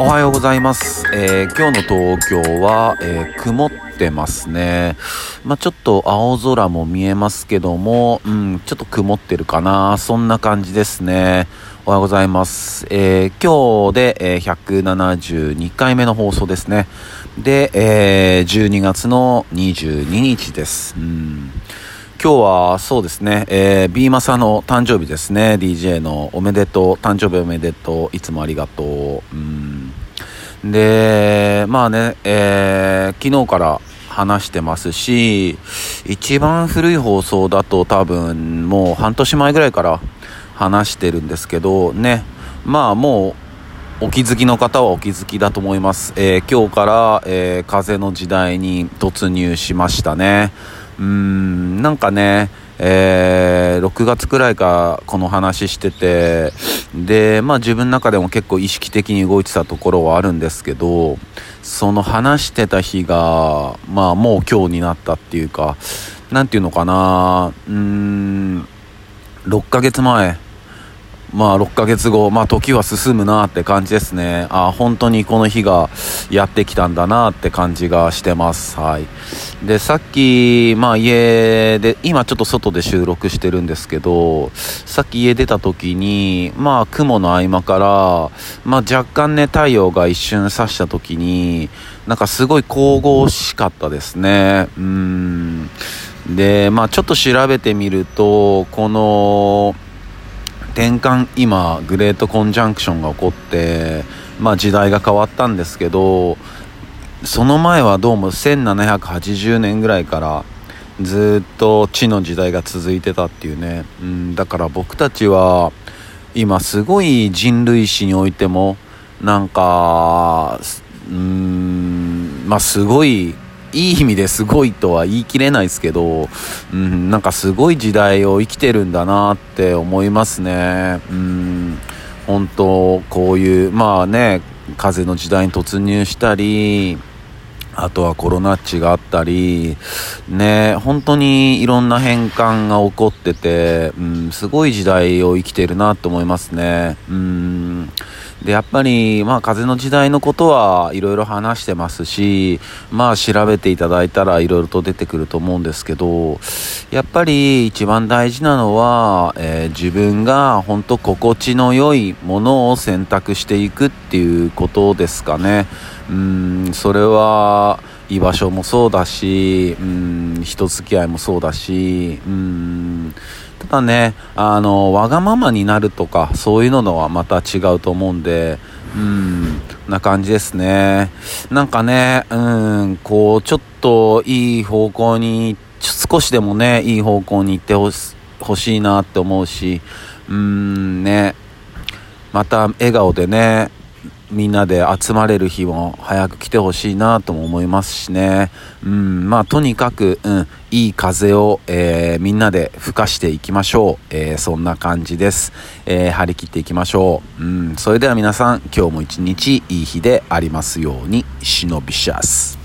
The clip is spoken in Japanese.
おはようございます。えー今日の東京は、えー曇ってますね。まあ、ちょっと青空も見えますけども、うん、ちょっと曇ってるかな。そんな感じですね。おはようございます。えー今日で、え172回目の放送ですね。で、え12月の22日です。うん今日はそうですね、えー、ビーマサの誕生日ですね。DJ のおめでとう、誕生日おめでとう、いつもありがとう。うんで、まあね、えー昨日から話してますし、一番古い放送だと多分もう半年前ぐらいから話してるんですけど、ね、まあもうお気づきの方はお気づきだと思います。えー今日から、えー風の時代に突入しましたね。うん、なんかね、えー6月くらいかこの話してて、で、まあ自分の中でも結構意識的に動いてたところはあるんですけど、その話してた日が、まあもう今日になったっていうか、何ていうのかな、うーん、6ヶ月前、まあ6ヶ月後、まあ時は進むなって感じですね。あ本当にこの日がやってきたんだなって感じがしてます。はい。で、さっき、まあ家で、今ちょっと外で収録してるんですけど、さっき家出た時に、まあ雲の合間から、まあ若干ね、太陽が一瞬差した時に、なんかすごい神々しかったですね。うん。で、まあちょっと調べてみると、この、転換今グレートコンジャンクションが起こって、まあ、時代が変わったんですけどその前はどうも1780年ぐらいからずっと地の時代が続いてたっていうね、うん、だから僕たちは今すごい人類史においてもなんかうんまあすごいいい意味ですごいとは言い切れないですけど、うん、なんかすごい時代を生きてるんだなって思いますね。うん、本当こういう、まあね、風の時代に突入したり、あとはコロナっちがあったり、ね、本当にいろんな変換が起こってて、うん、すごい時代を生きてるなと思いますね。うんで、やっぱり、まあ、風の時代のことはいろいろ話してますし、まあ、調べていただいたらいろいろと出てくると思うんですけど、やっぱり一番大事なのは、えー自分が本当心地の良いものを選択していくっていうことですかね。うん、それは、居場所もそうだし、うん、人付き合いもそうだし、うん、ただね、あの、わがままになるとか、そういうのとはまた違うと思うんで、うん、な感じですね。なんかね、うん、こう、ちょっといい方向に、少しでもね、いい方向に行ってほし欲しいなって思うし、うん、ね、また笑顔でね、みんなで集まれる日も早く来てほしいなとも思いますしね。うん、まあとにかく、うん、いい風を、えーみんなで吹かしていきましょう。えーそんな感じです。えー張り切っていきましょう。うん、それでは皆さん、今日も一日いい日でありますように、忍びシャス。